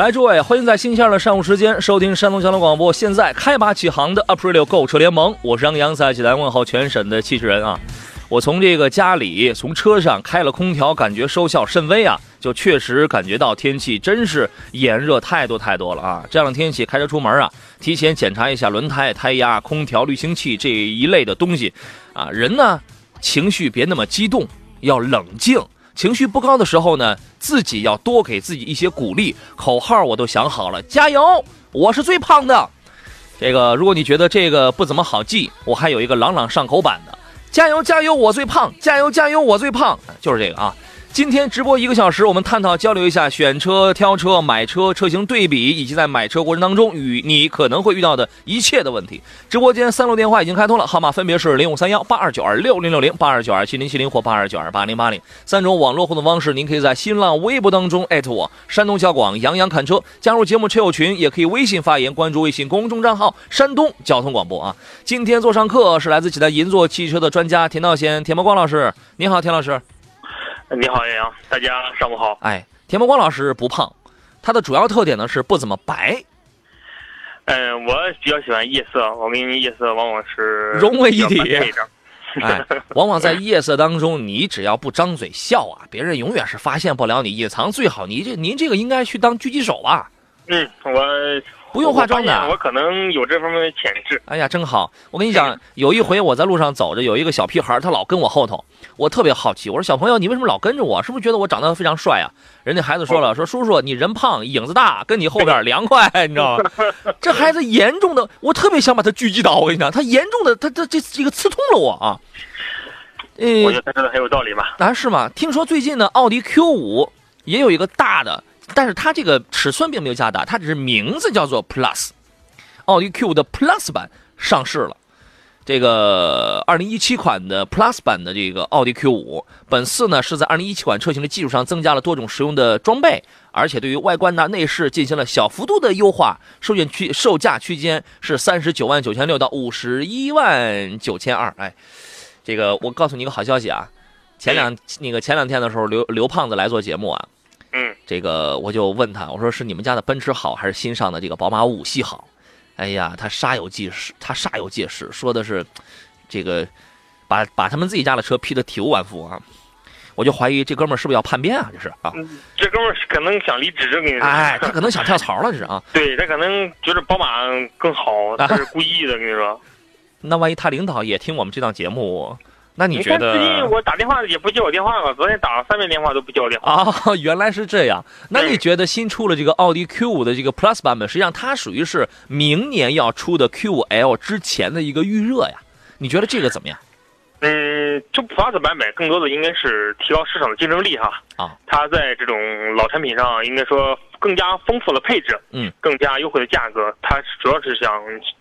来，诸位，欢迎在星期二的上午时间收听山东交通广播。现在开拔起航的 April 购车联盟，我是杨洋，在济南问候全省的汽车人啊。我从这个家里，从车上开了空调，感觉收效甚微啊，就确实感觉到天气真是炎热太多太多了啊。这样的天气开车出门啊，提前检查一下轮胎、胎压、空调、滤清器这一类的东西啊。人呢，情绪别那么激动，要冷静。情绪不高的时候呢，自己要多给自己一些鼓励。口号我都想好了，加油！我是最胖的。这个，如果你觉得这个不怎么好记，我还有一个朗朗上口版的，加油加油，我最胖！加油加油，我最胖！就是这个啊。今天直播一个小时，我们探讨交流一下选车、挑车、买车、车型对比，以及在买车过程当中与你可能会遇到的一切的问题。直播间三路电话已经开通了，号码分别是零五三幺八二九二六零六零、八二九二七零七零或八二九二八零八零三种网络互动方式。您可以在新浪微博当中艾特我山东交广杨洋看车，加入节目车友群，也可以微信发言，关注微信公众账号山东交通广播啊。今天做上课是来自济南银座汽车的专家田道贤、田茂光老师，您好，田老师。你好，杨洋，大家上午好。哎，田伯光老师不胖，他的主要特点呢是不怎么白。嗯，我比较喜欢夜色，我跟夜色往往是融为一体。哎，往往在夜色当中，你只要不张嘴笑啊，别人永远是发现不了你，隐藏最好。你这您这个应该去当狙击手吧？嗯，我。不用化妆的，我可能有这方面的潜质。哎呀，真好！我跟你讲，有一回我在路上走着，有一个小屁孩，他老跟我后头，我特别好奇。我说：“小朋友，你为什么老跟着我？是不是觉得我长得非常帅啊？”人家孩子说了：“说叔叔，你人胖影子大，跟你后边凉快，你知道吗？” 这孩子严重的，我特别想把他狙击倒。我跟你讲，他严重的，他他这这个刺痛了我啊。嗯，我觉得他说的很有道理吧？啊，是吗？听说最近呢，奥迪 Q 五也有一个大的，但是它这个尺寸并没有加大，它只是名字叫做 Plus。奥迪 Q 的 Plus 版上市了，这个2017款的 Plus 版的这个奥迪 Q5，本次呢是在2017款车型的基础上增加了多种实用的装备，而且对于外观呢内饰进行了小幅度的优化，售价区售价区间是三十九万九千六到五十一万九千二。哎，这个我告诉你一个好消息啊，前两那个前两天的时候，刘刘胖子来做节目啊，嗯，这个我就问他，我说是你们家的奔驰好，还是新上的这个宝马五系好？哎呀，他煞有介事，他煞有介事，说的是，这个，把把他们自己家的车批的体无完肤啊！我就怀疑这哥们儿是不是要叛变啊？这是啊，这哥们儿可能想离职，跟你说，哎，他可能想跳槽了，这是啊。对他可能觉得宝马更好，他是故意的，跟你说。那万一他领导也听我们这档节目？那你觉得？最近我打电话也不接我电话了，昨天打了三遍电话都不接我电话。啊，原来是这样。那你觉得新出了这个奥迪 Q5 的这个 Plus 版本，实际上它属于是明年要出的 Q5L 之前的一个预热呀？你觉得这个怎么样？嗯，就 Plus 版本更多的应该是提高市场的竞争力哈。啊，它在这种老产品上应该说更加丰富了配置，嗯，更加优惠的价格。它主要是想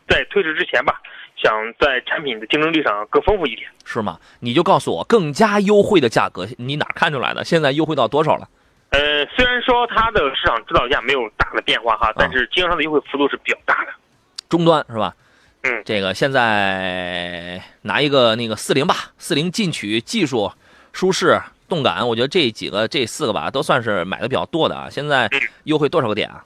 在推迟之前吧。想在产品的竞争力上更丰富一点，是吗？你就告诉我更加优惠的价格，你哪看出来的？现在优惠到多少了？呃，虽然说它的市场指导价没有大的变化哈，但是经销商的优惠幅度是比较大的。终端是吧？嗯，这个现在拿一个那个四零吧，四零进取、技术、舒适、动感，我觉得这几个这四个吧都算是买的比较多的啊。现在优惠多少个点啊？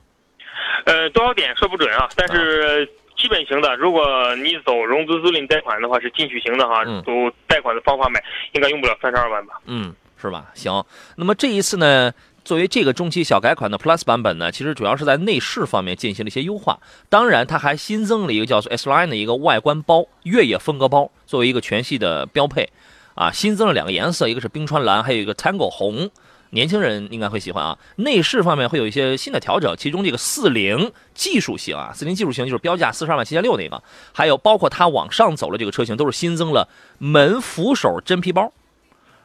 呃，多少点说不准啊，但是。基本型的，如果你走融资租赁贷款的话，是进取型的哈，走贷款的方法买，应该用不了三十二万吧？嗯，是吧？行，那么这一次呢，作为这个中期小改款的 Plus 版本呢，其实主要是在内饰方面进行了一些优化，当然它还新增了一个叫做 S Line 的一个外观包，越野风格包，作为一个全系的标配，啊，新增了两个颜色，一个是冰川蓝，还有一个 Tango 红。年轻人应该会喜欢啊。内饰方面会有一些新的调整，其中这个四零技术型啊，四零技术型就是标价四十二万七千六那个，还有包括它往上走的这个车型都是新增了门扶手真皮包。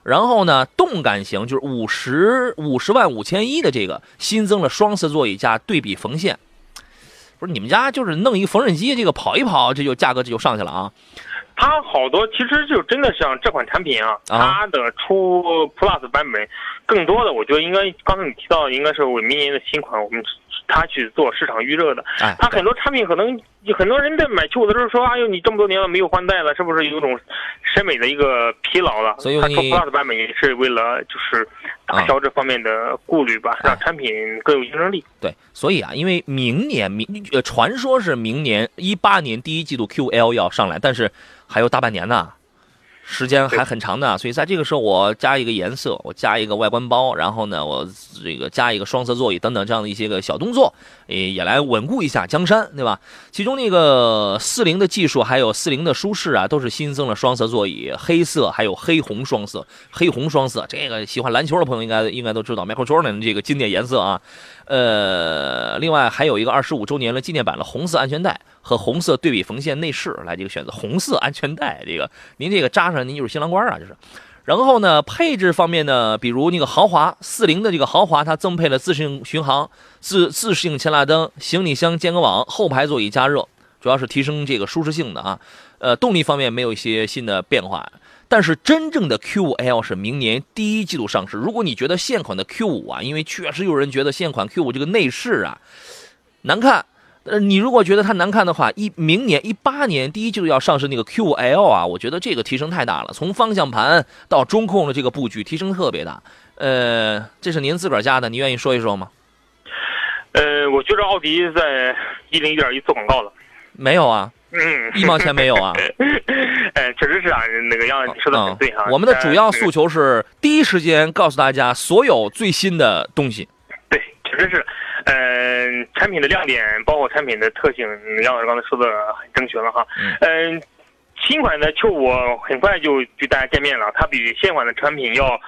然后呢，动感型就是五十五十万五千一的这个新增了双色座椅加对比缝线。不是你们家就是弄一个缝纫机，这个跑一跑，这就价格这就上去了啊。它好多其实就真的像这款产品啊，它的出 Plus 版本，更多的我觉得应该刚才你提到应该是我明年的新款，我们它去做市场预热的。哎，它很多产品可能很多人在买旧的时候说，哎呦，你这么多年了没有换代了，是不是有种审美的一个疲劳了？所以它出 Plus 版本也是为了就是打消这方面的顾虑吧，让产品更有竞争力。对，所以啊，因为明年明呃，传说是明年一八年第一季度 QL 要上来，但是。还有大半年呢，时间还很长的，所以在这个时候我加一个颜色，我加一个外观包，然后呢，我这个加一个双色座椅等等这样的一些个小动作，也也来稳固一下江山，对吧？其中那个四零的技术还有四零的舒适啊，都是新增了双色座椅，黑色还有黑红双色，黑红双色，这个喜欢篮球的朋友应该应该都知道，Michael Jordan 这个经典颜色啊。呃，另外还有一个二十五周年的纪念版的红色安全带。和红色对比缝线内饰来这个选择，红色安全带，这个您这个扎上您就是新郎官啊，就是。然后呢，配置方面呢，比如那个豪华四零的这个豪华，它增配了自适应巡航、自自适应前大灯、行李箱间隔网、后排座椅加热，主要是提升这个舒适性的啊。呃，动力方面没有一些新的变化，但是真正的 Q5L 是明年第一季度上市。如果你觉得现款的 Q5 啊，因为确实有人觉得现款 Q5 这个内饰啊难看。呃，你如果觉得它难看的话，一明年一八年第一季度要上市那个 Q5L 啊，我觉得这个提升太大了，从方向盘到中控的这个布局提升特别大。呃，这是您自个儿加的，您愿意说一说吗？呃，我觉得奥迪在一零一点一做广告了，没有啊，嗯，一毛钱没有啊。哎，确实是啊，那个杨你说的很对哈。我们的主要诉求是第一时间告诉大家所有最新的东西。对，确实是。嗯，产品的亮点包括产品的特性，杨老师刚才说的很正确了哈。嗯，新款的 Q 五很快就与大家见面了，它比现款的产品要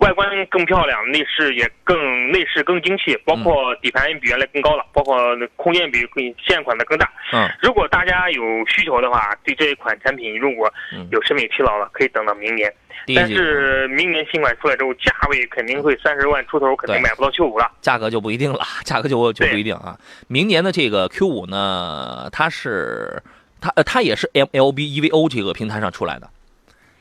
外观更漂亮，内饰也更内饰更精细，包括底盘比原来更高了，包括空间比现款的更大。嗯，如果大家有需求的话，对这一款产品如果有审美疲劳了，可以等到明年。但是明年新款出来之后，价位肯定会三十万出头，肯定买不到 Q 五了。价格就不一定了，价格就就不一定啊。明年的这个 Q 五呢，它是它呃它也是 MLB EVO 这个平台上出来的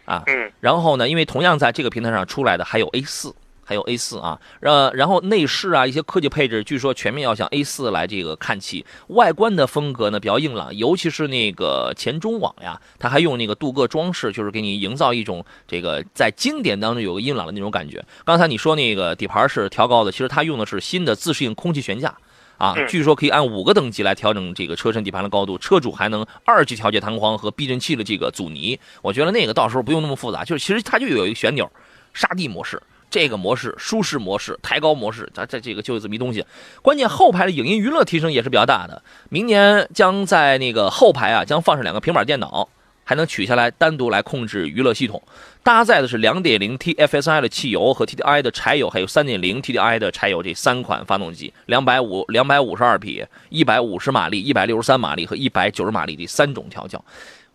啊。嗯。然后呢，因为同样在这个平台上出来的还有 A 四。还有 A 四啊，呃，然后内饰啊，一些科技配置，据说全面要向 A 四来这个看齐。外观的风格呢比较硬朗，尤其是那个前中网呀，它还用那个镀铬装饰，就是给你营造一种这个在经典当中有个硬朗的那种感觉。刚才你说那个底盘是调高的，其实它用的是新的自适应空气悬架啊，据说可以按五个等级来调整这个车身底盘的高度，车主还能二级调节弹簧和避震器的这个阻尼。我觉得那个到时候不用那么复杂，就是其实它就有一个旋钮，沙地模式。这个模式，舒适模式、抬高模式，它这这个就有这么一东西。关键后排的影音娱乐提升也是比较大的。明年将在那个后排啊，将放上两个平板电脑，还能取下来单独来控制娱乐系统。搭载的是2.0 TFSI 的汽油和 TDI 的柴油，还有3.0 TDI 的柴油这三款发动机，两百五两百五十二匹、一百五十马力、一百六十三马力和一百九十马力这三种调教。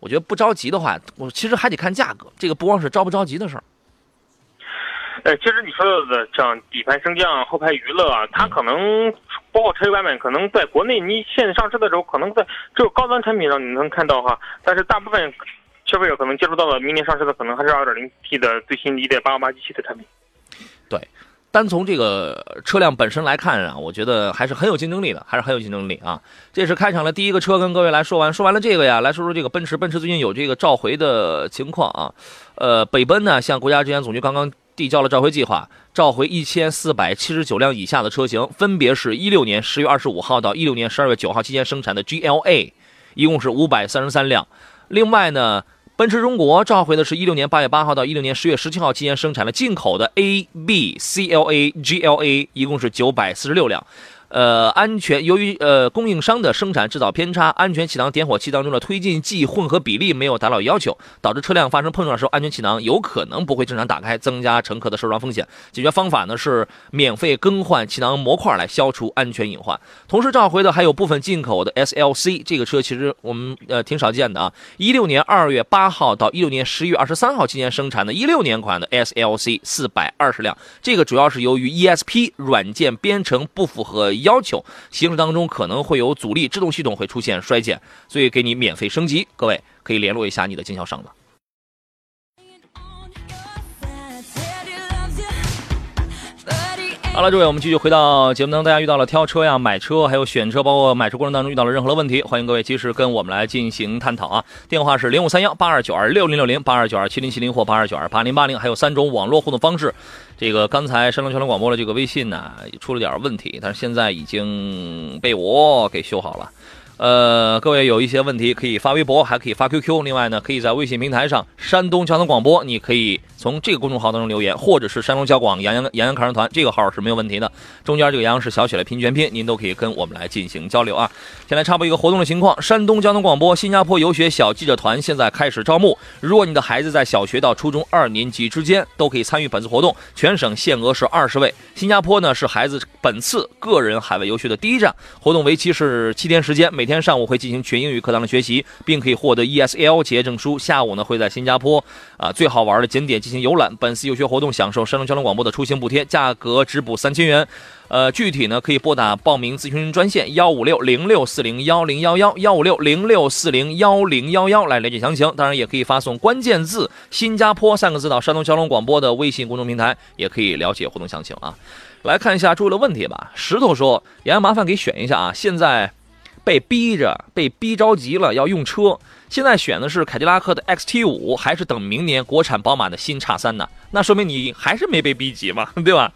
我觉得不着急的话，我其实还得看价格。这个不光是着不着急的事儿。呃，其实你说的像底盘升降、后排娱乐啊，它可能包括车油版本，可能在国内你现在上市的时候，可能在只有高端产品上你能看到哈。但是大部分消费者可能接触到的明年上市的，可能还是 2.0T 的最新的一代8 8 8机器的产品。对，单从这个车辆本身来看啊，我觉得还是很有竞争力的，还是很有竞争力啊。这是开场的第一个车，跟各位来说完，说完了这个呀，来说说这个奔驰。奔驰最近有这个召回的情况啊。呃，北奔呢，向国家质检总局刚刚。递交了召回计划，召回一千四百七十九辆以下的车型，分别是一六年十月二十五号到一六年十二月九号期间生产的 GLA，一共是五百三十三辆。另外呢，奔驰中国召回的是一六年八月八号到一六年十月十七号期间生产的进口的 A、B、CLA、GLA，一共是九百四十六辆。呃，安全由于呃供应商的生产制造偏差，安全气囊点火器当中的推进剂混合比例没有达到要求，导致车辆发生碰撞时候，安全气囊有可能不会正常打开，增加乘客的受伤风险。解决方法呢是免费更换气囊模块来消除安全隐患。同时召回的还有部分进口的 SLC，这个车其实我们呃挺少见的啊。一六年二月八号到一六年十一月二十三号期间生产的一六年款的 SLC 四百二十辆，这个主要是由于 ESP 软件编程不符合要求，行驶当中可能会有阻力，制动系统会出现衰减，所以给你免费升级。各位可以联络一下你的经销商了。好了，诸位，我们继续回到节目当中。大家遇到了挑车呀、买车，还有选车，包括买车过程当中遇到了任何的问题，欢迎各位及时跟我们来进行探讨啊。电话是零五三幺八二九二六零六零八二九二七零七零或八二九二八零八零，还有三种网络互动方式。这个刚才山东交通广播的这个微信呢，出了点问题，但是现在已经被我给修好了。呃，各位有一些问题可以发微博，还可以发 QQ。另外呢，可以在微信平台上山东交通广播，你可以从这个公众号当中留言，或者是山东交广杨洋杨洋考生团这个号是没有问题的。中间这个杨洋是小写的拼全拼，您都可以跟我们来进行交流啊。先来插播一个活动的情况：山东交通广播新加坡游学小记者团现在开始招募。如果你的孩子在小学到初中二年级之间，都可以参与本次活动，全省限额是二十位。新加坡呢是孩子本次个人海外游学的第一站，活动为期是七天时间，每每天上午会进行全英语课堂的学习，并可以获得 ESL 企业证书。下午呢会在新加坡啊最好玩的景点进行游览。本次游学活动享受山东交通广播的出行补贴，价格只补三千元。呃，具体呢可以拨打报名咨询专线幺五六零六四零幺零幺幺幺五六零六四零幺零幺幺来了解详情。当然也可以发送关键字“新加坡”三个字到山东交通广播的微信公众平台，也可以了解活动详情啊。来看一下诸位的问题吧。石头说：“杨麻烦给选一下啊，现在被逼着被逼着急了要用车，现在选的是凯迪拉克的 XT 五，还是等明年国产宝马的新叉三呢？那说明你还是没被逼急嘛，对吧？”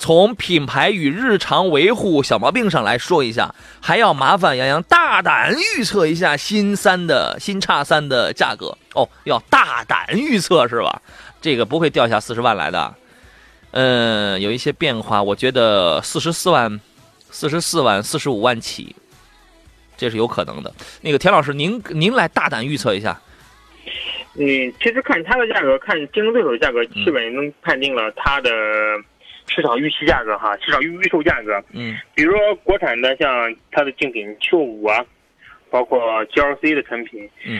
从品牌与日常维护小毛病上来说一下，还要麻烦杨洋大胆预测一下新三的新叉三的价格哦，要大胆预测是吧？这个不会掉下四十万来的，嗯，有一些变化，我觉得四十四万、四十四万、四十五万起，这是有可能的。那个田老师，您您来大胆预测一下。嗯，其实看它的价格，看竞争对手的价格，基本能判定了它的。市场预期价格哈，市场预预售价格，嗯，比如说国产的像它的竞品 Q 五啊，包括 GLC 的产品，嗯，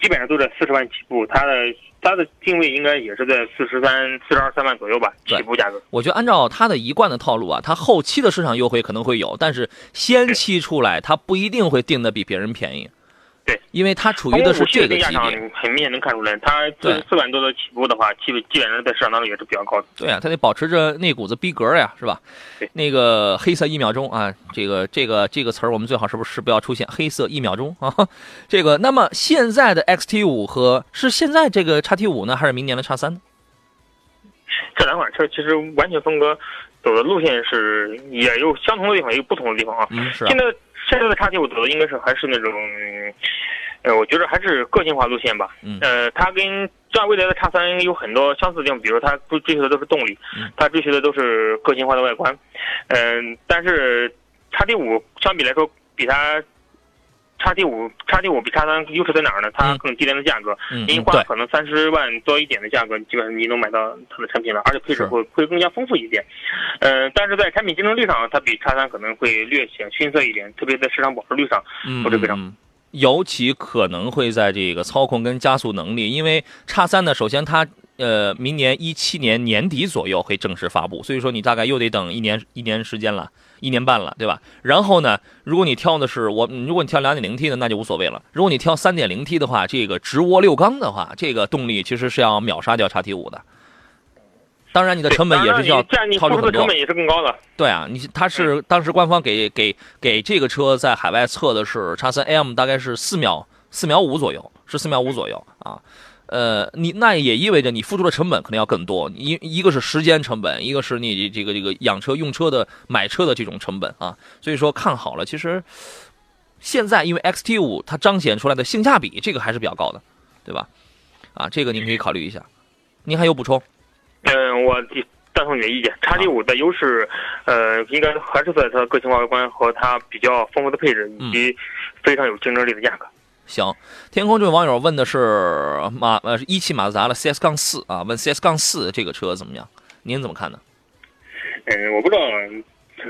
基本上都在四十万起步，它的它的定位应该也是在四十三、四十二三万左右吧，起步价格。我觉得按照它的一贯的套路啊，它后期的市场优惠可能会有，但是先期出来它不一定会定的比别人便宜。对，因为它处于的是这个级别，很明显能看出来，它四四万多的起步的话，基本基本上在市场当中也是比较高的。对啊，它得保持着那股子逼格呀，是吧？对，那个黑色一秒钟啊，这个这个这个词儿，我们最好是不是不要出现黑色一秒钟啊？这个，那么现在的 XT 五和是现在这个叉 T 五呢，还是明年的叉三呢？这两款车其实完全风格走的路线是也有相同的地方，也有不同的地方啊。嗯，是。现在。现在的叉 T 五走的应该是还是那种，呃，我觉得还是个性化路线吧。嗯。呃，它跟像未来的叉三有很多相似的地方，比如它追追求的都是动力，它追求的都是个性化的外观。嗯，但是叉 T 五相比来说，比它。叉 T 五，叉 T 五比叉三优势在哪儿呢？它更低廉的价格，您花可能三十万多一点的价格，基本上你能买到它的产品了，而且配置会会更加丰富一点。呃，但是在产品竞争力上，它比叉三可能会略显逊色一点，特别在市场保值率上，不是非常。尤其可能会在这个操控跟加速能力，因为叉三呢，首先它呃明年一七年年底左右会正式发布，所以说你大概又得等一年一年时间了。一年半了，对吧？然后呢，如果你挑的是我，如果你挑 2.0T 的，那就无所谓了。如果你挑 3.0T 的话，这个直涡六缸的话，这个动力其实是要秒杀掉叉 T 五的。当然，你的成本也是要超出很多。成本也是更高的。对啊，你它是当时官方给给给这个车在海外测的是叉三 AM，大概是四秒四秒五左右，是四秒五左右啊。呃，你那也意味着你付出的成本可能要更多，一一个是时间成本，一个是你这个这个养车用车的买车的这种成本啊，所以说看好了。其实现在因为 XT 五它彰显出来的性价比，这个还是比较高的，对吧？啊，这个您可以考虑一下。您还有补充？嗯，我赞同你的意见。叉 T 五的优势，呃，应该还是在它个性化外观和它比较丰富的配置，以及非常有竞争力的价格。行，天空这位网友问的是马呃一汽马自达的 CS 杠四啊，问 CS 杠四这个车怎么样？您怎么看呢？嗯，我不知道，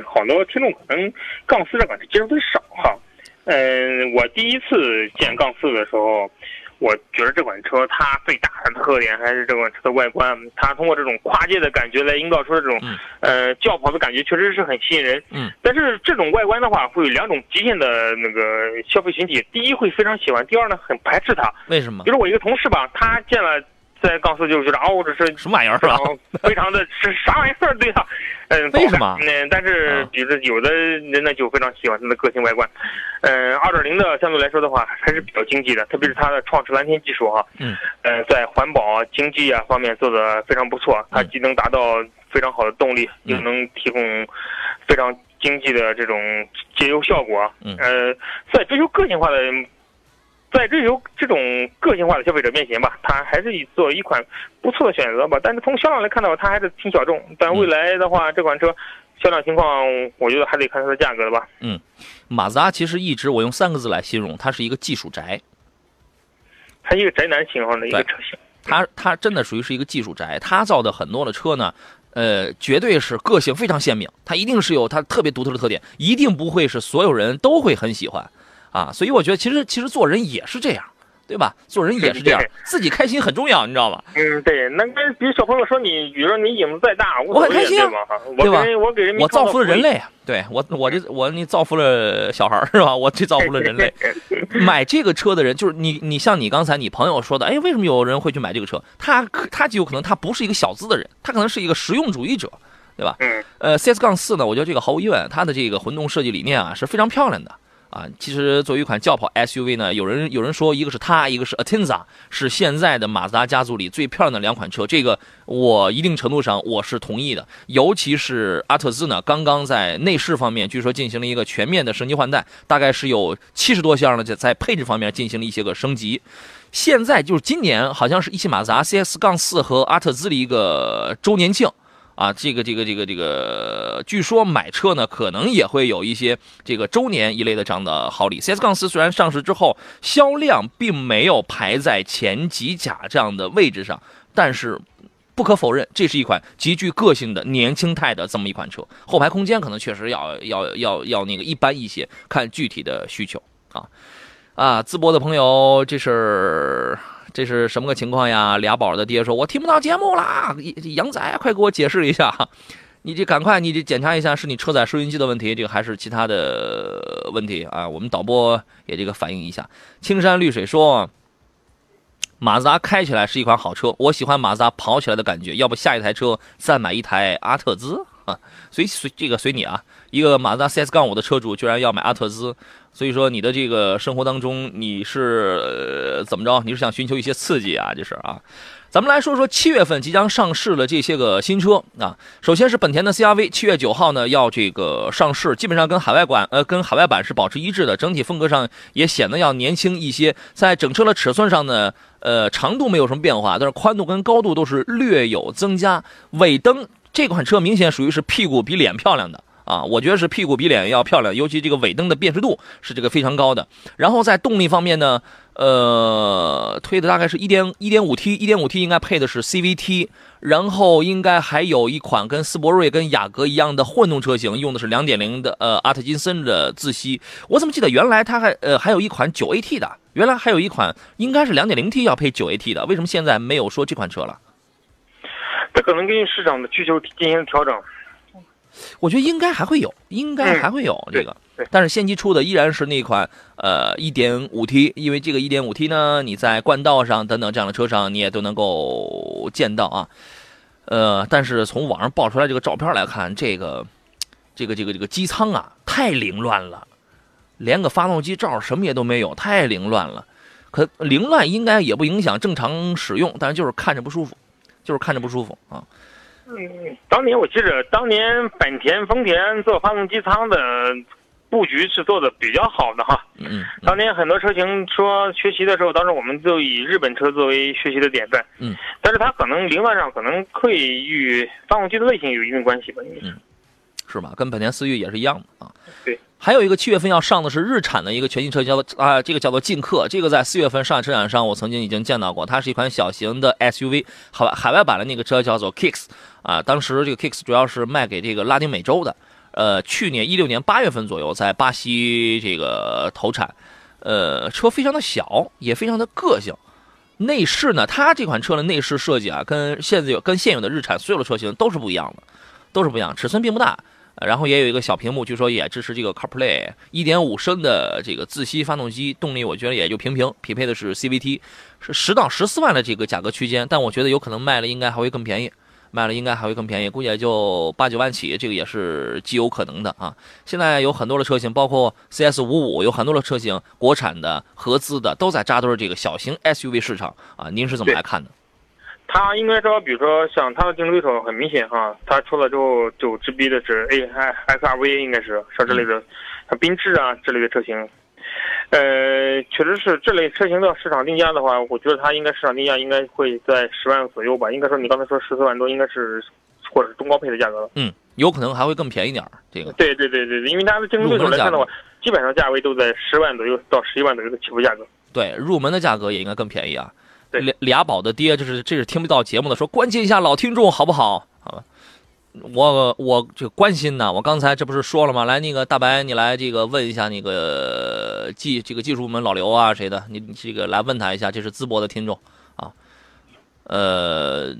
好多听众可能杠四这款车接触的少哈。嗯，我第一次见杠四的时候。我觉得这款车它最大的特点还是这款车的外观，它通过这种跨界的感觉来营造出这种，呃，轿跑的感觉，确实是很吸引人。嗯。但是这种外观的话，会有两种极限的那个消费群体，第一会非常喜欢，第二呢很排斥它。为什么？比如我一个同事吧，他见了。在钢丝就觉得哦，这是什么玩意儿是吧？非常的是啥玩意儿？对呀，嗯，为什么？嗯，但是比如有的人呢就非常喜欢它的个性外观。嗯，二点零的相对来说的话还是比较经济的，特别是它的创驰蓝天技术哈。嗯。呃，在环保、经济啊方面做的非常不错，它既能达到非常好的动力，又能提供非常经济的这种节油效果。嗯。呃，在追求个性化的。在追求这种个性化的消费者面前吧，它还是以做一款不错的选择吧。但是从销量来看的话，它还是挺小众。但未来的话，这款车销量情况，我觉得还得看它的价格了吧。嗯，马自达其实一直我用三个字来形容，它是一个技术宅。它一个宅男型号的一个车型。它它真的属于是一个技术宅。它造的很多的车呢，呃，绝对是个性非常鲜明。它一定是有它特别独特的特点，一定不会是所有人都会很喜欢。啊，所以我觉得其实其实做人也是这样，对吧？做人也是这样，自己开心很重要，你知道吗？嗯，对。那跟比如小朋友说你，比如说你影子再大，我很开心，对吧？我给人民我造福了人类，对我我这我你造福了小孩是吧？我这造福了人类。买这个车的人就是你，你像你刚才你朋友说的，哎，为什么有人会去买这个车？他他就有可能他不是一个小资的人，他可能是一个实用主义者，对吧？嗯。呃，CS 杠四呢，我觉得这个毫无疑问，它的这个混动设计理念啊是非常漂亮的。啊，其实作为一款轿跑 SUV 呢，有人有人说，一个是它，一个是 Atenza，是现在的马自达家族里最漂亮的两款车。这个我一定程度上我是同意的。尤其是阿特兹呢，刚刚在内饰方面据说进行了一个全面的升级换代，大概是有七十多项的在在配置方面进行了一些个升级。现在就是今年好像是一汽马自达 CS 杠四和阿特兹的一个周年庆。啊，这个这个这个这个，据说买车呢，可能也会有一些这个周年一类的这样的好礼。CS 杠四虽然上市之后销量并没有排在前几甲这样的位置上，但是不可否认，这是一款极具个性的年轻态的这么一款车。后排空间可能确实要要要要那个一般一些，看具体的需求啊啊！淄博的朋友，这是。这是什么个情况呀？俩宝的爹说：“我听不到节目啦！”杨仔，快给我解释一下。你这赶快，你这检查一下，是你车载收音机的问题，这个还是其他的问题啊？我们导播也这个反映一下。青山绿水说：“马自达开起来是一款好车，我喜欢马自达跑起来的感觉。要不下一台车再买一台阿特兹啊？随随这个随你啊！一个马自达 CS 杠五的车主居然要买阿特兹。”所以说，你的这个生活当中，你是呃怎么着？你是想寻求一些刺激啊？这是啊，咱们来说说七月份即将上市的这些个新车啊。首先是本田的 CRV，七月九号呢要这个上市，基本上跟海外版呃跟海外版是保持一致的，整体风格上也显得要年轻一些。在整车的尺寸上呢，呃，长度没有什么变化，但是宽度跟高度都是略有增加。尾灯这款车明显属于是屁股比脸漂亮的。啊，我觉得是屁股比脸要漂亮，尤其这个尾灯的辨识度是这个非常高的。然后在动力方面呢，呃，推的大概是一点一点五 T，一点五 T 应该配的是 CVT，然后应该还有一款跟斯铂瑞跟雅阁一样的混动车型，用的是两点零的呃阿特金森的自吸。我怎么记得原来它还呃还有一款九 AT 的，原来还有一款应该是两点零 T 要配九 AT 的，为什么现在没有说这款车了？它可能根据市场的需求进行调整。我觉得应该还会有，应该还会有这个，但是先期出的依然是那款呃 1.5T，因为这个 1.5T 呢，你在冠道上等等这样的车上你也都能够见到啊，呃，但是从网上爆出来这个照片来看，这个这个这个这个机舱啊太凌乱了，连个发动机罩什么也都没有，太凌乱了。可凌乱应该也不影响正常使用，但是就是看着不舒服，就是看着不舒服啊。嗯，当年我记着，当年本田、丰田做发动机舱的，布局是做的比较好的哈。嗯当年很多车型说学习的时候，当时我们就以日本车作为学习的典范。嗯，但是它可能凌乱上可能会与发动机的类型有一定关系吧，应该是。是吧？跟本田思域也是一样的啊。对。还有一个七月份要上的是日产的一个全新车，叫做啊，这个叫做劲客。这个在四月份上海车展上，我曾经已经见到过。它是一款小型的 SUV，海外海外版的那个车叫做 Kicks 啊。当时这个 Kicks 主要是卖给这个拉丁美洲的。呃，去年一六年八月份左右在巴西这个投产。呃，车非常的小，也非常的个性。内饰呢，它这款车的内饰设计啊，跟现在有跟现有的日产所有的车型都是不一样的，都是不一样，尺寸并不大。然后也有一个小屏幕，据说也支持这个 CarPlay，一点五升的这个自吸发动机，动力我觉得也就平平，匹配的是 CVT，是十到十四万的这个价格区间，但我觉得有可能卖了应该还会更便宜，卖了应该还会更便宜，估计也就八九万起，这个也是极有可能的啊。现在有很多的车型，包括 CS 五五，有很多的车型，国产的、合资的都在扎堆这个小型 SUV 市场啊。您是怎么来看的？它应该说，比如说像他的竞争对手很明显哈，他出了之后就直逼的是 A I X R V，应该是像这类的，像缤智啊这类的车型。呃，确实是这类车型的市场定价的话，我觉得它应该市场定价应该会在十万左右吧。应该说你刚才说十四万多，应该是或者是中高配的价格了。嗯，有可能还会更便宜点儿。这个对对对对对，因为它的竞争对手来看的话，基本上价位都在十万左右到十一万左右的起步价格。对，入门的价格也应该更便宜啊。对，俩俩宝的爹，就是这是听不到节目的，说关心一下老听众好不好？好吧，我我这关心呢，我刚才这不是说了吗？来，那个大白，你来这个问一下那个技这个技术部门老刘啊谁的，你这个来问他一下，这是淄博的听众啊，呃。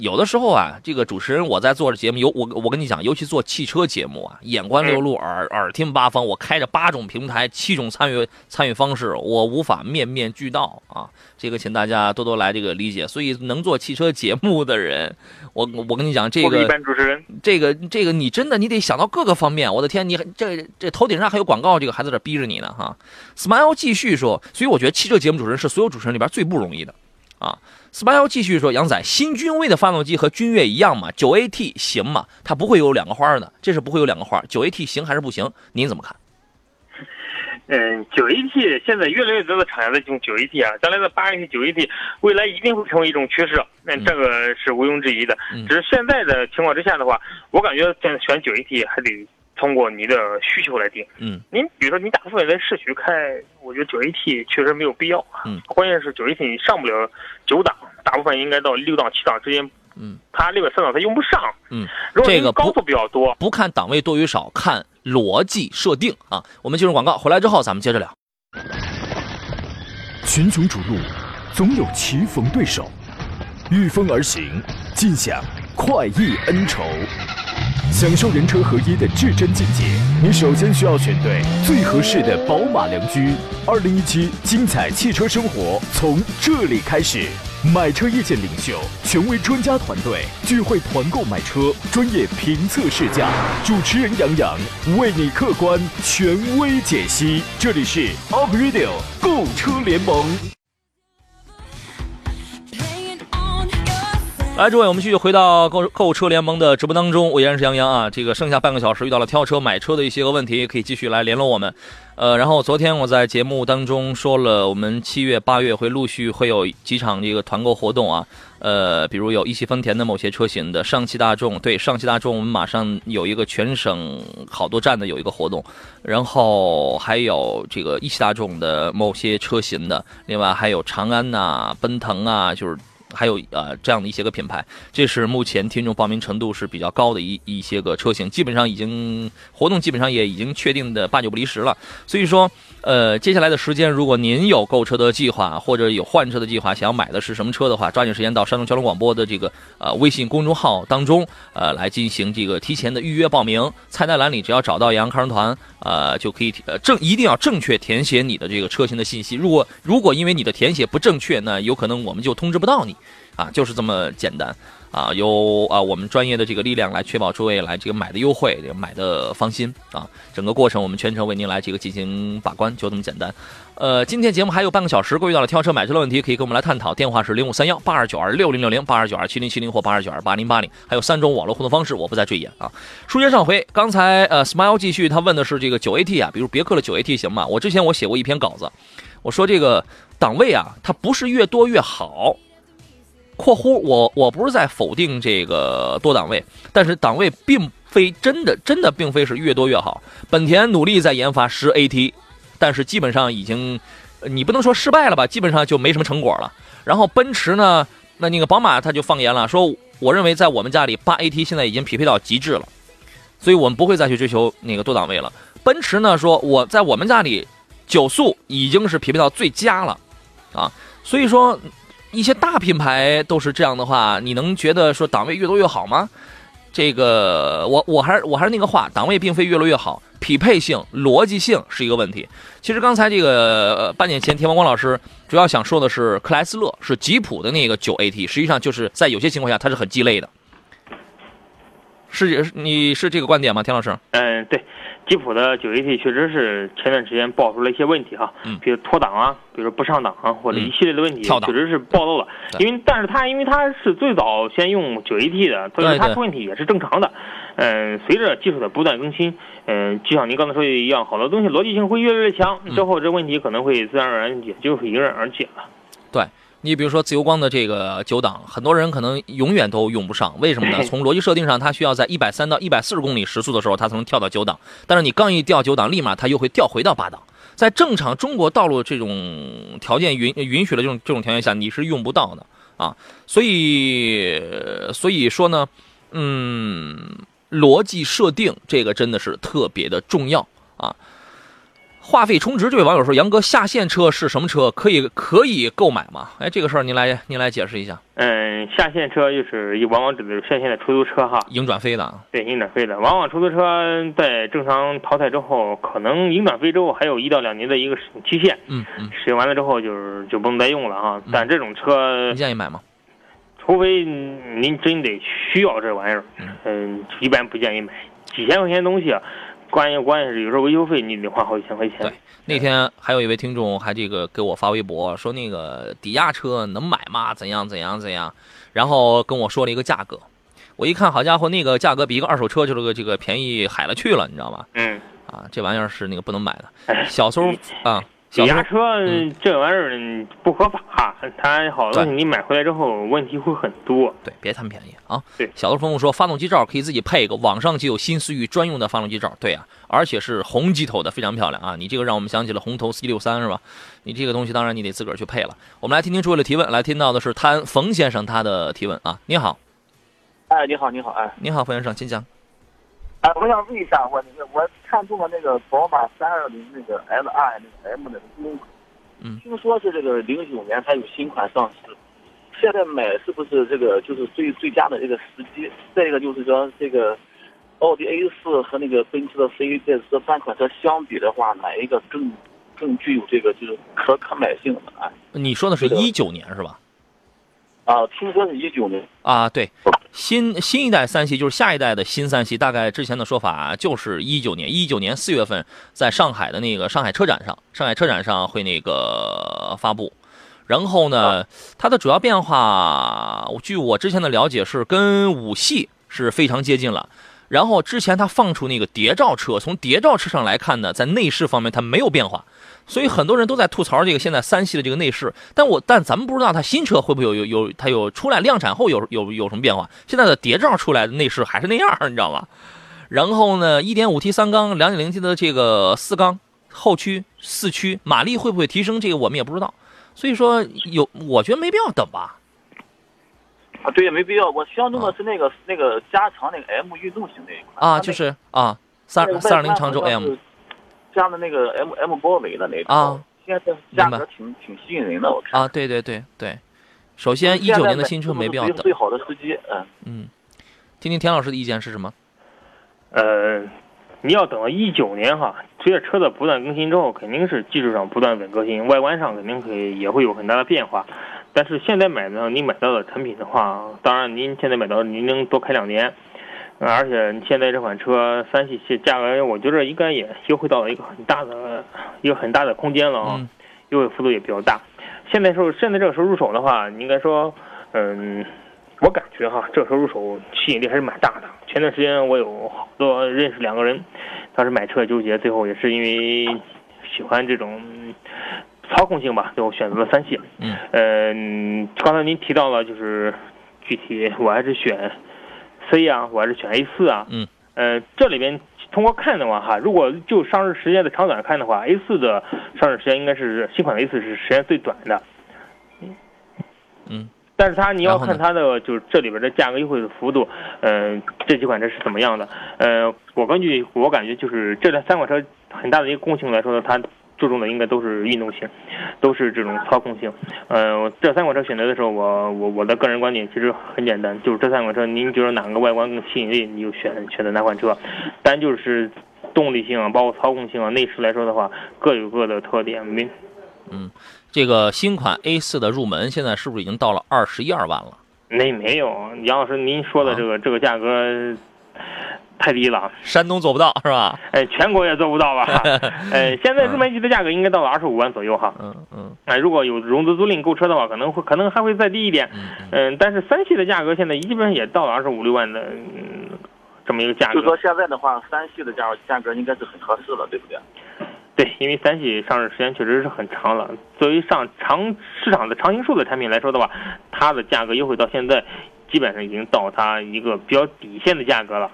有的时候啊，这个主持人我在做着节目，有我我跟你讲，尤其做汽车节目啊，眼观六路，耳耳听八方，我开着八种平台，七种参与参与方式，我无法面面俱到啊。这个请大家多多来这个理解。所以能做汽车节目的人，我我跟你讲，这个一般主持人，这个这个你真的你得想到各个方面。我的天，你这这头顶上还有广告，这个还在这逼着你呢哈。Smile 继续说，所以我觉得汽车节目主持人是所有主持人里边最不容易的啊。四八幺继续说：“杨仔，新君威的发动机和君越一样吗？九 AT 行吗？它不会有两个花的，这是不会有两个花。九 AT 行还是不行？您怎么看？”嗯，九 AT 现在越来越多的厂家在用九 AT 啊，将来的八 AT、九 AT 未来一定会成为一种趋势，那这个是毋庸置疑的。只是现在的情况之下的话，我感觉现在选九 AT 还得通过你的需求来定。嗯，您比如说你大部分在市区开，我觉得九 AT 确实没有必要。嗯，关键是九 AT 你上不了九档，大部分应该到六档、七档之间。嗯，它六百三档它用不上。嗯，如果这个高速比较多，不看档位多与少，看逻辑设定啊。我们进入广告，回来之后咱们接着聊。群雄逐鹿，总有棋逢对手，御风而行，尽享快意恩仇。享受人车合一的至臻境界，你首先需要选对最合适的宝马良驹。二零一七精彩汽车生活从这里开始，买车意见领袖，权威专家团队聚会团购买车，专业评测试驾，主持人杨洋为你客观权威解析。这里是 Up Radio 购车联盟。来，诸位，我们继续回到购购车联盟的直播当中。我依然是杨洋啊。这个剩下半个小时遇到了挑车、买车的一些个问题，可以继续来联络我们。呃，然后昨天我在节目当中说了，我们七月、八月会陆续会有几场这个团购活动啊。呃，比如有一汽丰田的某些车型的，上汽大众对上汽大众，我们马上有一个全省好多站的有一个活动，然后还有这个一汽大众的某些车型的，另外还有长安呐、奔腾啊，就是。还有呃这样的一些个品牌，这是目前听众报名程度是比较高的一一些个车型，基本上已经活动基本上也已经确定的八九不离十了。所以说，呃，接下来的时间，如果您有购车的计划或者有换车的计划，想要买的是什么车的话，抓紧时间到山东交通广播的这个呃微信公众号当中呃来进行这个提前的预约报名。菜单栏里只要找到杨康团，呃就可以呃正一定要正确填写你的这个车型的信息。如果如果因为你的填写不正确，那有可能我们就通知不到你。啊，就是这么简单，啊，由啊我们专业的这个力量来确保诸位来这个买的优惠，买的放心啊。整个过程我们全程为您来这个进行把关，就这么简单。呃，今天节目还有半个小时，各位遇到了挑车买车的问题，可以跟我们来探讨。电话是零五三幺八二九二六零六零八二九二七零七零或八二九二八零八零，还有三种网络互动方式，我不再赘言啊。书接上回，刚才呃，Smile 继续，他问的是这个九 AT 啊，比如别克的九 AT 行吗？我之前我写过一篇稿子，我说这个档位啊，它不是越多越好。括弧我我不是在否定这个多档位，但是档位并非真的真的并非是越多越好。本田努力在研发十 AT。但是基本上已经，你不能说失败了吧？基本上就没什么成果了。然后奔驰呢，那那个宝马他就放言了，说我认为在我们家里八 AT 现在已经匹配到极致了，所以我们不会再去追求那个多档位了。奔驰呢说我在我们家里九速已经是匹配到最佳了，啊，所以说一些大品牌都是这样的话，你能觉得说档位越多越好吗？这个我我还是我还是那个话，档位并非越来越好。匹配性、逻辑性是一个问题。其实刚才这个半年前，田王光老师主要想说的是克莱斯勒，是吉普的那个九 AT，实际上就是在有些情况下它是很鸡肋的。是，你是这个观点吗，田老师？嗯，对。吉普的九 AT 确实是前段时间爆出了一些问题哈，嗯，比如脱档啊，比如说不上档啊，或者一系列的问题，确实是暴露了。因为，但是它因为它是最早先用九 AT 的，所以它出问题也是正常的。嗯，随着技术的不断更新，嗯，就像您刚才说的一样，好多东西逻辑性会越来越强，之后这问题可能会自然而然也就会迎刃而解了。对。你比如说自由光的这个九档，很多人可能永远都用不上，为什么呢？从逻辑设定上，它需要在一百三到一百四十公里时速的时候，它才能跳到九档。但是你刚一调九档，立马它又会调回到八档。在正常中国道路这种条件允允许的这种这种条件下，你是用不到的啊。所以所以说呢，嗯，逻辑设定这个真的是特别的重要啊。话费充值，这位网友说：“杨哥，下线车是什么车？可以可以购买吗？”哎，这个事儿您来您来解释一下。嗯，下线车就是往往指的是下线的出租车哈，营转飞的。对，营转飞的，往往出租车在正常淘汰之后，可能营转飞之后还有一到两年的一个使用期限。嗯嗯。使用完了之后就是就不能再用了哈。但这种车，您建议买吗？除非您真得需要这玩意儿，嗯，一般不建议买。几千块钱东西。关键关键是有时候维修费你得花好几千块钱。对，那天还有一位听众还这个给我发微博说那个抵押车能买吗？怎样怎样怎样？然后跟我说了一个价格，我一看，好家伙，那个价格比一个二手车就是个这个便宜海了去了，你知道吗？嗯。啊，这玩意儿是那个不能买的。小时候啊。抵押车这玩意儿不合法，它好多东西你买回来之后问题会很多。对，别贪便宜啊！对，小的朋友说发动机罩可以自己配一个，网上就有新思域专用的发动机罩。对啊，而且是红机头的，非常漂亮啊！你这个让我们想起了红头 C 六三是吧？你这个东西当然你得自个儿去配了。我们来听听诸位的提问，来听到的是谭冯先生他的提问啊！你好，哎，你好，你好，哎，你好，冯先生，请讲。哎，我想问一下，我那个我看中了那个宝马三二零那个 L I 那个 M 的中款，嗯，听说是这个零九年才有新款上市，现在买是不是这个就是最最佳的这个时机？再一个就是说这个奥迪 A 四和那个奔驰的 C 这这三款车相比的话，哪一个更更具有这个就是可可买性的啊？你说的是一九年是吧？啊，听说是一九年啊，对，新新一代三系就是下一代的新三系，大概之前的说法就是一九年，一九年四月份在上海的那个上海车展上，上海车展上会那个发布。然后呢，它的主要变化，据我之前的了解是跟五系是非常接近了。然后之前它放出那个谍照车，从谍照车上来看呢，在内饰方面它没有变化。所以很多人都在吐槽这个现在三系的这个内饰，但我但咱们不知道它新车会不会有有有它有出来量产后有有有什么变化。现在的谍照出来的内饰还是那样，你知道吗？然后呢，1.5T 三缸，2.0T 的这个四缸后驱四驱马力会不会提升？这个我们也不知道。所以说有，我觉得没必要等吧。啊，对，没必要。我相中的是那个那个加长那个 M 运动型那一款啊，就是啊，三三二零长轴 M。加的那个 M M 包围的那种啊，现在价格挺挺吸引人的，我看。啊，对对对对，首先一九年的新车没必要等，最好的司机，嗯。嗯，听听田老师的意见是什么？呃，你要等到一九年哈，随着车的不断更新之后，肯定是技术上不断稳革新，外观上肯定可以也会有很大的变化。但是现在买呢你买到的产品的话，当然您现在买到您能多开两年，呃而且现在这款车三系系价格，我觉得应该也优惠到了一个很大的一个很大的空间了啊，嗯优惠幅度也比较大。现在时候现在这个时候入手的话，应该说，嗯，我感觉哈，这个时候入手吸引力还是蛮大的。前段时间我有好多认识两个人，当时买车纠结，最后也是因为喜欢这种操控性吧，最后选择了三系。嗯，嗯，刚才您提到了，就是具体我还是选 C 啊，我还是选 A 四啊。嗯，呃，这里边通过看的话哈，如果就上市时间的长短看的话，A 四的上市时间应该是新款的 A 四是时间最短的。嗯，但是它你要看它的就是这里边的价格优惠的幅度，嗯、这几款车是怎么样的？呃，我根据我感觉就是这三款车很大的一个共性来说呢，它注重的应该都是运动性，都是这种操控性。呃，这三款车选择的时候，我我我的个人观点其实很简单，就是这三款车您觉得哪个外观更吸引力，你就选选择哪款车。单就是动力性啊，包括操控性啊，内饰来说的话，各有各的特点。没嗯这个新款 A 4的入门现在是不是已经到了二十一二万了？那没有，杨老师您说的这个、这个价格太低了。山东做不到是吧？哎，全国也做不到吧？哎，现在入门级的价格应该到了二十五万左右哈。嗯嗯哎，如果有融资租赁购车的话，可能会可能还会再低一点。嗯但是三系的价格现在基本上也到了二十五六万的嗯这么一个价格。就说现在的话，三系的价价格应该是很合适了，对不对？对，因为三系上市时间确实是很长了。作为上长市场的常青树的产品来说的话，它的价格优惠到现在，基本上已经到它一个比较底线的价格了。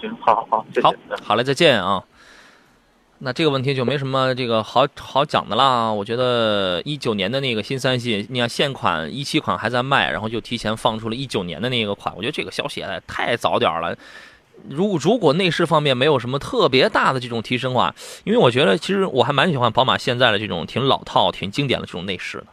行，好好好，谢谢。好，好嘞，再见啊。那这个问题就没什么这个好好讲的啦。我觉得一九年的那个新三系，你看现款一七款还在卖，然后就提前放出了一九年的那个款，我觉得这个消息也太早点儿了。如如果内饰方面没有什么特别大的这种提升的话，因为我觉得其实我还蛮喜欢宝马现在的这种挺老套、挺经典的这种内饰的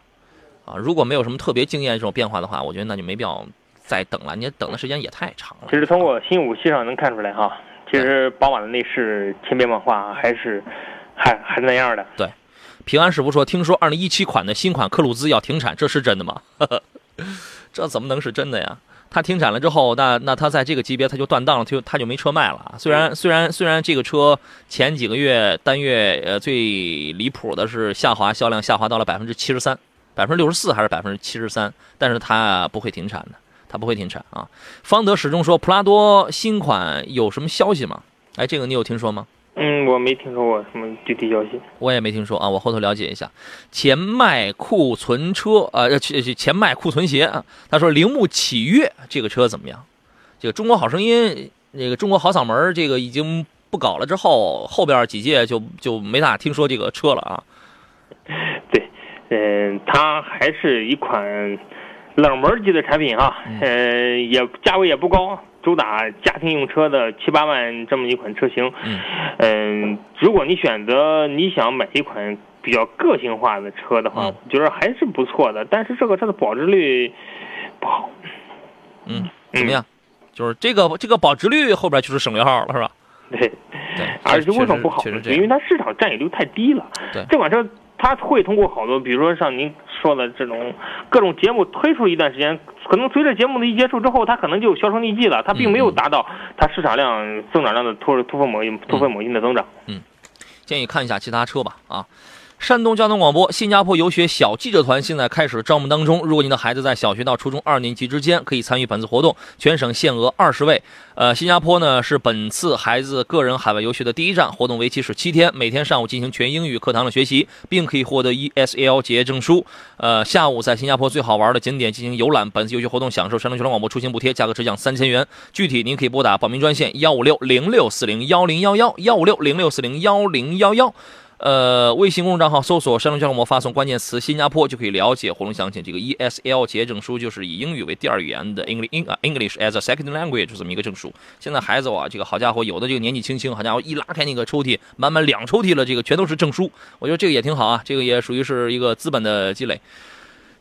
啊。如果没有什么特别惊艳这种变化的话，我觉得那就没必要再等了，你等的时间也太长了。其实通过新五系上能看出来哈，其实宝马的内饰千变万化，还是还还是那样的。对平安师傅说：“听说二零一七款的新款科鲁兹要停产，这是真的吗？这怎么能是真的呀？它停产了之后，那那它在这个级别它就断档了，它就它就没车卖了啊。虽然虽然虽然这个车前几个月单月呃最离谱的是下滑销量下滑到了百分之七十三，百分之六十四还是百分之七十三，但是它不会停产的，它不会停产啊。方德始终说普拉多新款有什么消息吗？哎，这个你有听说吗？嗯，我没听说过什么具体消息。我也没听说啊，我后头了解一下。前卖库存车，呃，前前卖库存鞋啊。他说铃木启悦这个车怎么样？这个中国好声音，那个中国好嗓门这个已经不搞了之后，后边几届就就没咋听说这个车了啊。对，嗯、它还是一款冷门级的产品哈，呃，也价位也不高，主打家庭用车的七八万这么一款车型。嗯嗯，如果你选择你想买一款比较个性化的车的话，嗯我觉得还是不错的。但是这个车的保值率不好。嗯，怎么样？就是这个这个保值率后边就是省略号了，是吧？对，对，而且为什么不好呢？因为它市场占有率太低了。对这款车他会通过好多，比如说像您说的这种各种节目推出一段时间，可能随着节目的一结束之后，他可能就销声匿迹了，他并没有达到他市场量增长量的突突飞猛、突飞猛进的增长。嗯建议看一下其他车吧啊。山东交通广播，新加坡游学小记者团现在开始招募当中。如果您的孩子在小学到初中二年级之间，可以参与本次活动，全省限额二十位。呃，新加坡呢是本次孩子个人海外游学的第一站，活动为期是七天，每天上午进行全英语课堂的学习，并可以获得 ESL 结业证书。呃，下午在新加坡最好玩的景点进行游览。本次游学活动享受山东交通广播出行补贴，价格直降三千元。具体您可以拨打报名专线幺五六零六四零幺零幺幺幺五六零六四零幺零幺幺。呃，微信公众账号搜索“山东交通广播”，发送关键词“新加坡”就可以了解活动详情。这个 ESL 结业证书就是以英语为第二语言的 English 啊 English as a second language 这么一个证书。现在孩子啊，这个好家伙，有的这个年纪轻轻，好家伙一拉开那个抽屉，满满两抽屉了，这个全都是证书。我觉得这个也挺好啊，这个也属于是一个资本的积累。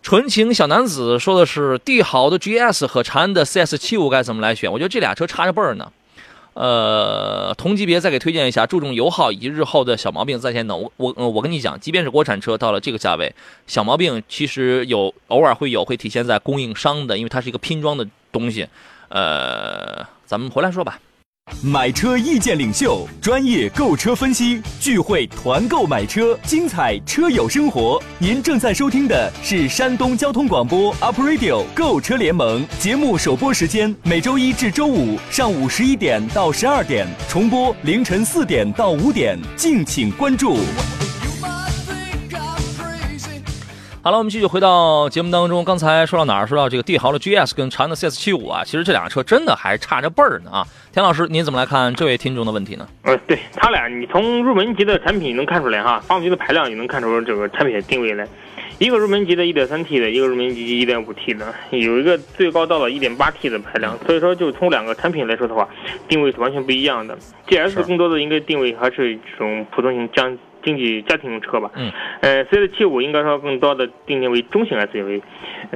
纯情小男子说的是帝豪的 GS 和长安的 CS 七五该怎么来选？我觉得这俩车差着辈儿呢。呃，同级别再给推荐一下，注重油耗以及日后的小毛病在线等。我我我跟你讲，即便是国产车到了这个价位，小毛病其实有偶尔会有，会体现在供应商的，因为它是一个拼装的东西。呃，咱们回来说吧。买车意见领袖，专业购车分析，聚会团购买车，精彩车友生活。您正在收听的是山东交通广播 Up Radio 购车联盟节目，首播时间每周一至周五上午十一点到十二点，重播凌晨四点到五点，敬请关注。好了，我们继续回到节目当中。刚才说到哪儿？说到这个帝豪的 GS 跟长安的 CS75 啊，其实这俩车真的还差着辈儿呢啊。田老师，您怎么来看这位听众的问题呢？呃，对他俩，你从入门级的产品能看出来哈，发动机的排量也能看出这个产品的定位来。一个入门级的 1.3T 的，一个入门级 1.5T 的，有一个最高到了 1.8T 的排量，所以说就从两个产品来说的话，定位是完全不一样的。GS 更多的应该定位还是这种普通型将。经济家庭用车吧，嗯，呃，CS 七五应该说更多的定定为中型 SUV，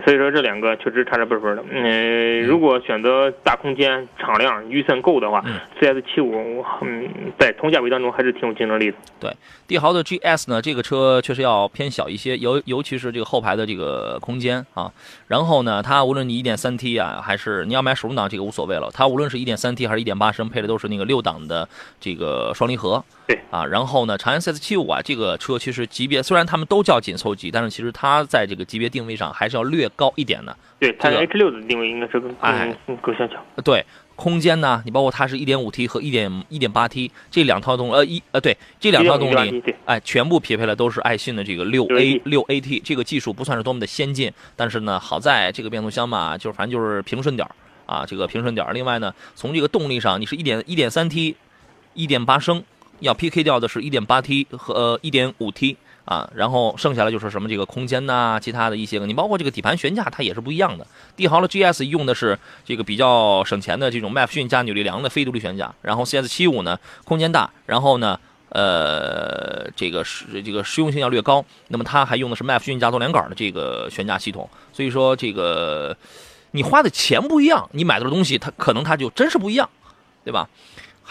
所以说这两个确实差着辈分的。嗯，如果选择大空间、敞亮、预算够的话，CS 七五，嗯，在同价位当中还是挺有竞争力的。对，帝豪的 GS 呢，这个车确实要偏小一些，尤尤其是这个后排的这个空间啊。然后呢，它无论你 1.3T 啊，还是你要买手动挡，这个无所谓了。它无论是一点三 T 还是一点八升，配的都是那个六档的这个双离合。对啊，然后呢，长安 CS 七五啊，这个车其实级别虽然他们都叫紧凑级，但是其实它在这个级别定位上还是要略高一点的。对，它 H 六的定位应该是更更更相强。对，空间呢，你包括它是一点五 T 和一点一点八 T 这两套动呃一呃对这两套动力，哎，全部匹配了都是爱信的这个六 A 六 AT，这个技术不算是多么的先进，但是呢，好在这个变速箱嘛，就是反正就是平顺点儿啊，这个平顺点儿。另外呢，从这个动力上，你是一点一点三 T，一点八升。要 PK 掉的是 1.8T 和呃 1.5T 啊，然后剩下来就是什么这个空间呐，其他的一些个，你包括这个底盘悬架它也是不一样的。帝豪的 GS 用的是这个比较省钱的这种麦弗逊加扭力梁的非独立悬架，然后 CS75 呢空间大，然后呢呃这个是这个实用性要略高，那么它还用的是麦弗逊加多连杆的这个悬架系统，所以说这个你花的钱不一样，你买到的东西它可能它就真是不一样，对吧？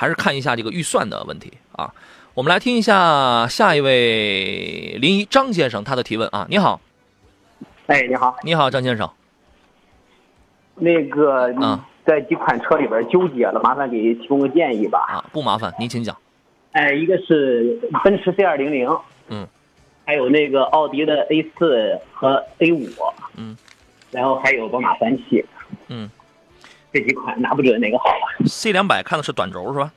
还是看一下这个预算的问题啊。我们来听一下下一位临沂张先生他的提问啊。你好，哎，你好，你好，张先生。那个啊，在几款车里边纠结了，麻烦给提供个建议吧。啊，不麻烦，您请讲。哎，一个是奔驰 C 二零零，嗯，还有那个奥迪的 A 四和 A 五，嗯，然后还有宝马三系，嗯。这几款拿不准哪个好啊？C 两百看的是短轴是吧？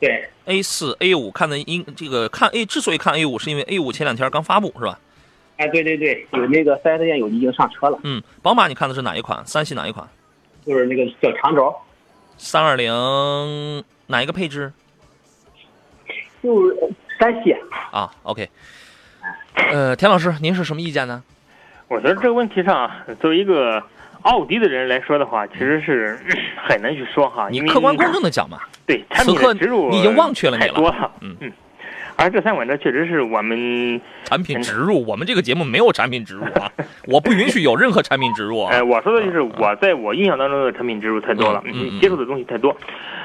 对。A 四、A 五看的应这个看 A 之所以看 A 五，是因为 A 五前两天刚发布是吧？哎，对对对，有那个四 S 店有已经上车了。嗯，宝马你看的是哪一款？三系哪一款？就是那个小长轴。三二零哪一个配置？就是三系。啊，OK。呃，田老师，您是什么意见呢？我觉得这个问题上，作为一个。奥迪的人来说的话，其实是 很难去说哈。你客观公正的讲嘛。对，产品植入你已经忘却了你了。太多了，嗯嗯。而这三款车确实是我们产品植入，我们这个节目没有产品植入啊，我不允许有任何产品植入。哎，我说的就是我在我印象当中的产品植入太多了，接触的东西太多。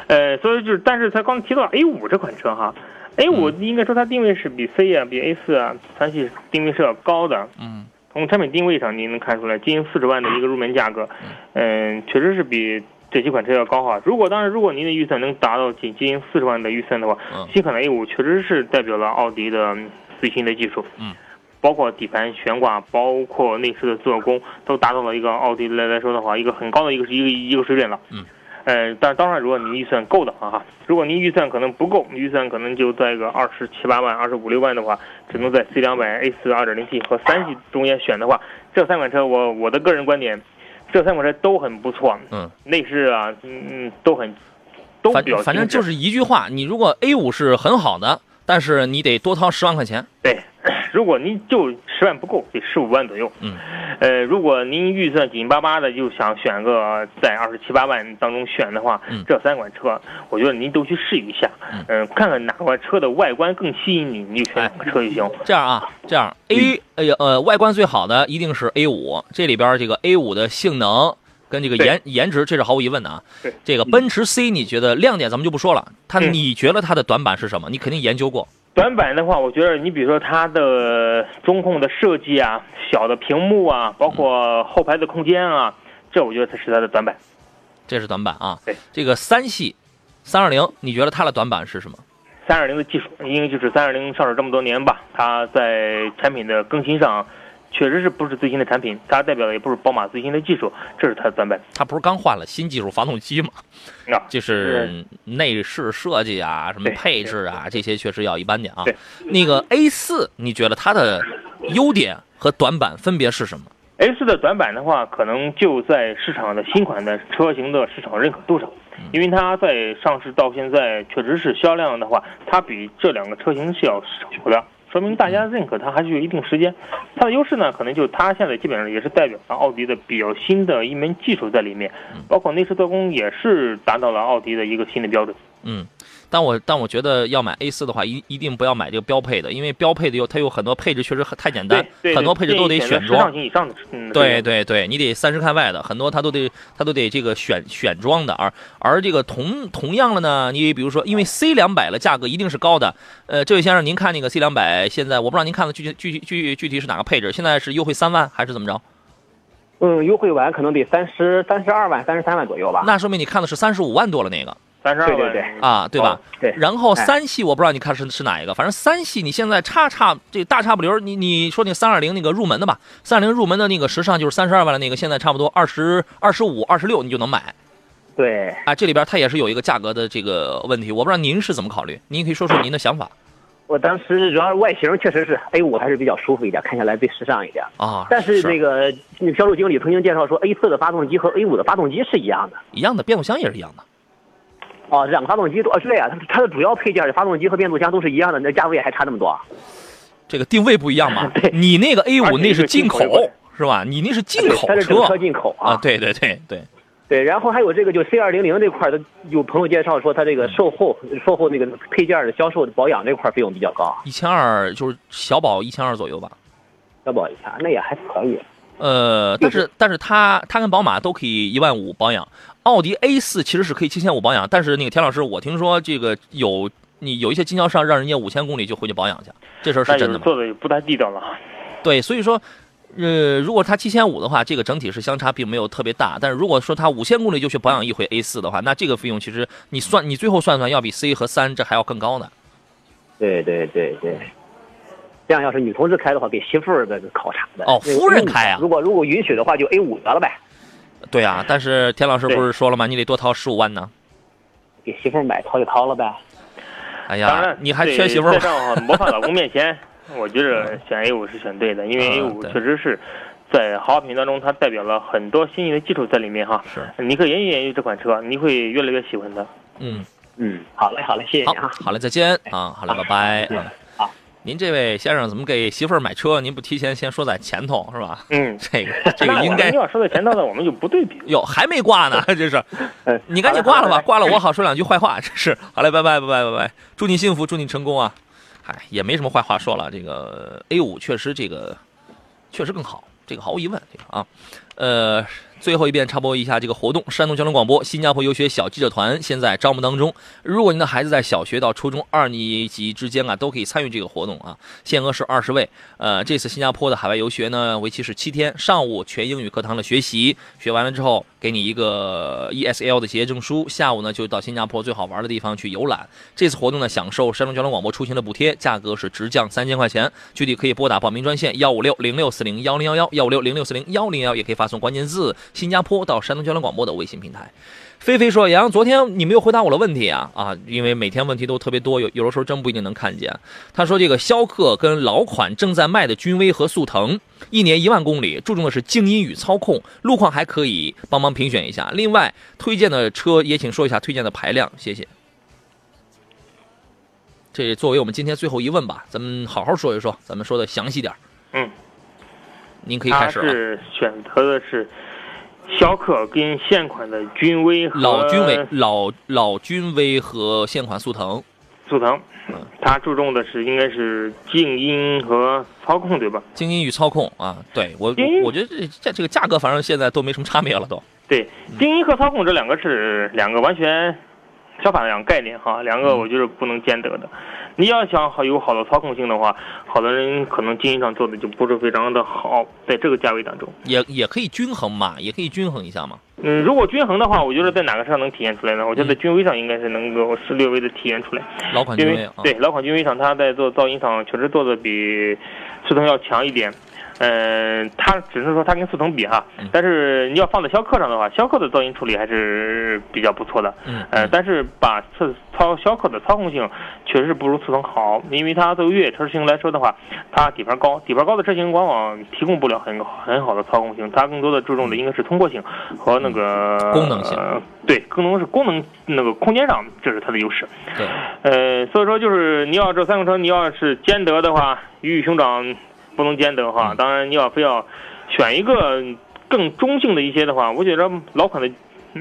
呃，所以就是，但是他刚提到 A 五这款车哈，A 五应该说它定位是比 C 啊、比 A 四啊、三系定位是要高的。嗯。从产品定位上，您能看出来，近四十万的一个入门价格，嗯，确实是比这几款车要高哈。如果当然，如果您的预算能达到近近四十万的预算的话，新款的 A 五确实是代表了奥迪的最新的技术，嗯，包括底盘悬挂，包括内饰的做工，都达到了一个奥迪来来说的话，一个很高的一个一个一个水准了，嗯。呃，但当然，如果您预算够的话哈，如果您预算可能不够，预算可能就在个二十七八万、二十五六万的话，只能在 C 两百、A 四二点零 T 和三系中间选的话，这三款车我我的个人观点，这三款车都很不错，嗯，内饰啊，嗯，都很都比较反正就是一句话，你如果 A 五是很好的，但是你得多掏十万块钱，对。如果您就十万不够，得十五万左右。嗯，呃，如果您预算紧巴巴的，就想选个在二十七八万当中选的话，这三款车，我觉得您都去试一下。嗯，看看哪款车的外观更吸引你，你就选哪个车就行。这样啊，这样 A，哎呀，呃，外观最好的一定是 A 五，这里边这个 A 五的性能。跟这个颜颜值，这是毫无疑问的啊。对，这个奔驰 C，你觉得亮点咱们就不说了，它嗯你觉得它的短板是什么？你肯定研究过。短板的话，我觉得你比如说它的中控的设计啊，小的屏幕啊，包括后排的空间啊，这我觉得它是它的短板。这是短板啊。对，这个三系三二零，你觉得它的短板是什么？三二零的技术，因为就是三二零上市这么多年吧，它在产品的更新上，确实是不是最新的产品，它代表的也不是宝马最新的技术，这是它的短板。它不是刚换了新技术发动机吗？啊，就是内饰设计啊，什么配置啊，这些确实要一般点啊对。那个 A 四，你觉得它的优点和短板分别是什么？A 四的短板的话，可能就在市场的新款的车型的市场认可度上，因为它在上市到现在，确实是销量的话，它比这两个车型是要少的，说明大家认可它还是有一定时间。它的优势呢，可能就是它现在基本上也是代表了奥迪的比较新的一门技术在里面，包括内饰做工也是达到了奥迪的一个新的标准。嗯，但我但我觉得要买 A 四的话，一一定不要买这个标配的，因为标配的有它有很多配置确实很太简单很多配置都得选选装对对对，你得三十看外的，很多它都得它都得这个选选装的，而而这个同同样的呢，你比如说，因为 C 两百的价格一定是高的，呃，这位先生，您看那个 C 两百现在我不知道您看的具体具体具具体是哪个配置，现在是优惠三万还是怎么着？嗯，优惠完可能得三十三十二万、三十三万左右吧。那说明你看的是三十五万多了那个三十二万对对对啊，对吧？对，然后哎三系我不知道你看是是哪一个，反正三系你现在差差这大差不离儿，你你说那三二零那个入门的吧，三二零入门的那个时尚就是三十二万的那个，现在差不多二十二十五、二十六你就能买对，啊。这里边它也是有一个价格的这个问题，我不知道您是怎么考虑，您可以说说您的想法我当时主要是外形确实是 A 五还是比较舒服一点，看起来最时尚一点。啊。但是那个那销售经理曾经介绍说，A 四的发动机和 A 五的发动机是一样的。一样的，变速箱也是一样的。哦，两个发动机都啊，对啊、它它的主要配件，发动机和变速箱都是一样的，那价位还差那么多。这个定位不一样嘛 对，你那个 A 五那是进口是吧？你那是进口它是整车车进口啊，对对对对，对，然后还有这个就 C 二零零这块儿的，有朋友介绍说它这个售后售后那个配件的销售保养这块儿费用比较高，一千二就是小保一千二左右吧。小保一下，那也还可以。呃，但是但是它它跟宝马都可以一万五保养，奥迪 A 四其实是可以七千五保养，但是那个田老师，我听说这个有你有一些经销商让人家五千公里就回去保养去，这事儿是真的吗？做的也不太地道了哈。对，所以说。呃，如果它七千五的话，这个整体是相差并没有特别大。但是如果说它五千公里就去保养一回 A 四的话，那这个费用其实你算你最后算算，要比 C 和三这还要更高呢。对对对对，这样要是女同志开的话，给媳妇儿的考察的。哦夫人开啊如果如果允许的话，就 A 五得了呗，对啊，但是田老师不是说了吗？你得多掏十五万呢。给媳妇儿买掏就掏了呗。哎当然，，呀你还缺媳妇儿在吗？上模范老公面前，我觉得选 A 五是选对的，因为 A 五确实是在豪华品当中，它代表了很多新颖的技术在里面哈。是，你可以研究研究这款车，你会越来越喜欢它。嗯，嗯，好嘞好嘞，谢谢你啊。，好嘞，再见啊，好嘞，拜拜您这位先生怎么给媳妇儿买车？您不提前先说在前头是吧？嗯，这个这个应该要说在前头的，我们就不对比。哟还没挂呢，这是嗯 你赶紧挂了吧，挂了我好说两句坏话。这是好嘞，拜拜拜拜拜拜，祝你幸福，祝你成功啊！嗨，也没什么坏话说了。这个 A 五确实这个确实更好，这个毫无疑问，这个啊，呃，最后一遍插播一下这个活动：山东交通广播新加坡游学小记者团现在招募当中。如果您的孩子在小学到初中二年级之间啊，都可以参与这个活动啊，限额是二十位。呃，这次新加坡的海外游学呢，为期是七天，上午全英语课堂的学习，学完了之后给你一个 ESL 的结业证书，下午呢就到新加坡最好玩的地方去游览。这次活动呢，享受山东交通广播出行的补贴，价格是直降三千块钱。具体可以拨打报名专线幺五六零六四零幺零幺幺幺五六零六四零幺零幺，也可以发送关键字“新加坡”到山东交通广播的微信平台。菲菲说：“杨洋，昨天你没有回答我的问题啊啊！因为每天问题都特别多，有有的时候真不一定能看见。”他说：“这个逍客跟老款正在卖的君威和速腾，一年一万公里，注重的是静音与操控，路况还可以，帮忙评选一下。另外推荐的车也请说一下推荐的排量，谢谢。”这作为我们今天最后一问吧，咱们好好说一说，咱们说的详细点儿嗯，您可以开始了。是选择的是逍客跟现款的君威和老君威、老老君威和现款速腾，速腾嗯，它注重的是应该是静音和操控，对吧？静音与操控啊，对我我觉得这这这个价格反正现在都没什么差别了都。对，静音和操控这两个是两个完全相反的两个概念哈，两个我觉得不能兼得的。你要想好有好的操控性的话，好多人可能经营上做的就不是非常的好，在这个价位当中，也也可以均衡嘛，也可以均衡一下嘛。嗯，如果均衡的话，我觉得在哪个上能体现出来呢？我觉得在君威上应该是能够是略微的体现出来。老款君威啊，对老款君威上，它在做噪音上确实做的比速腾要强一点。嗯，它只是说它跟速腾比哈，但是你要放在逍客上的话，逍客的噪音处理还是比较不错的。嗯，呃，但是把操操逍客的操控性确实不如速腾好，因为它作为越野车型来说的话，它底盘高，底盘高的车型往往提供不了很很好的操控性，它更多的注重的应该是通过性和那个功能性。对，更多是功能那个空间上，这是它的优势。对，呃，所以说就是你要这三个车，你要是兼得的话，鱼与熊掌。不能兼得哈，当然你要非要选一个更中性的一些的话，我觉得老款的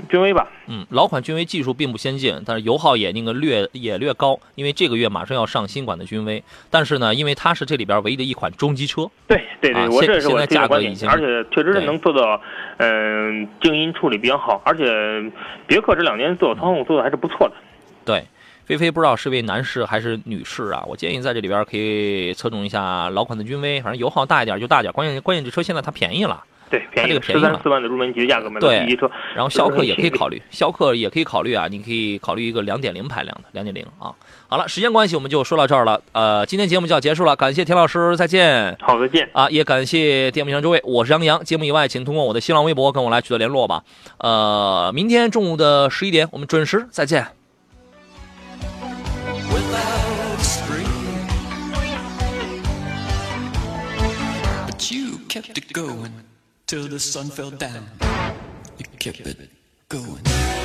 君威吧。嗯，老款君威技术并不先进，但是油耗也那个略也略高，因为这个月马上要上新款的君威，但是呢，因为它是这里边唯一的一款中级车。对对对，我这是我价格已经，而且确实是能做到，嗯，静音处理比较好，而且别克这两年做操控做的还是不错的。对。菲菲不知道是位男士还是女士啊？我建议在这里边可以侧重一下老款的君威，反正油耗大一点就大点，关键关键这车现在它便宜了，对，便宜了，四万的入门级的价格买对，第一车。然后逍客也可以考虑，逍客也可以考虑啊，你可以考虑一个两点零排量的，两点零啊。好了，时间关系我们就说到这儿了，呃，今天节目就要结束了，感谢田老师，再见。好，再见啊，也感谢电幕前诸位，我是杨洋。节目以外，请通过我的新浪微博跟我来取得联络吧。呃，明天中午的十一点，我们准时再见。Kept it going till the sun fell down. You kept it going.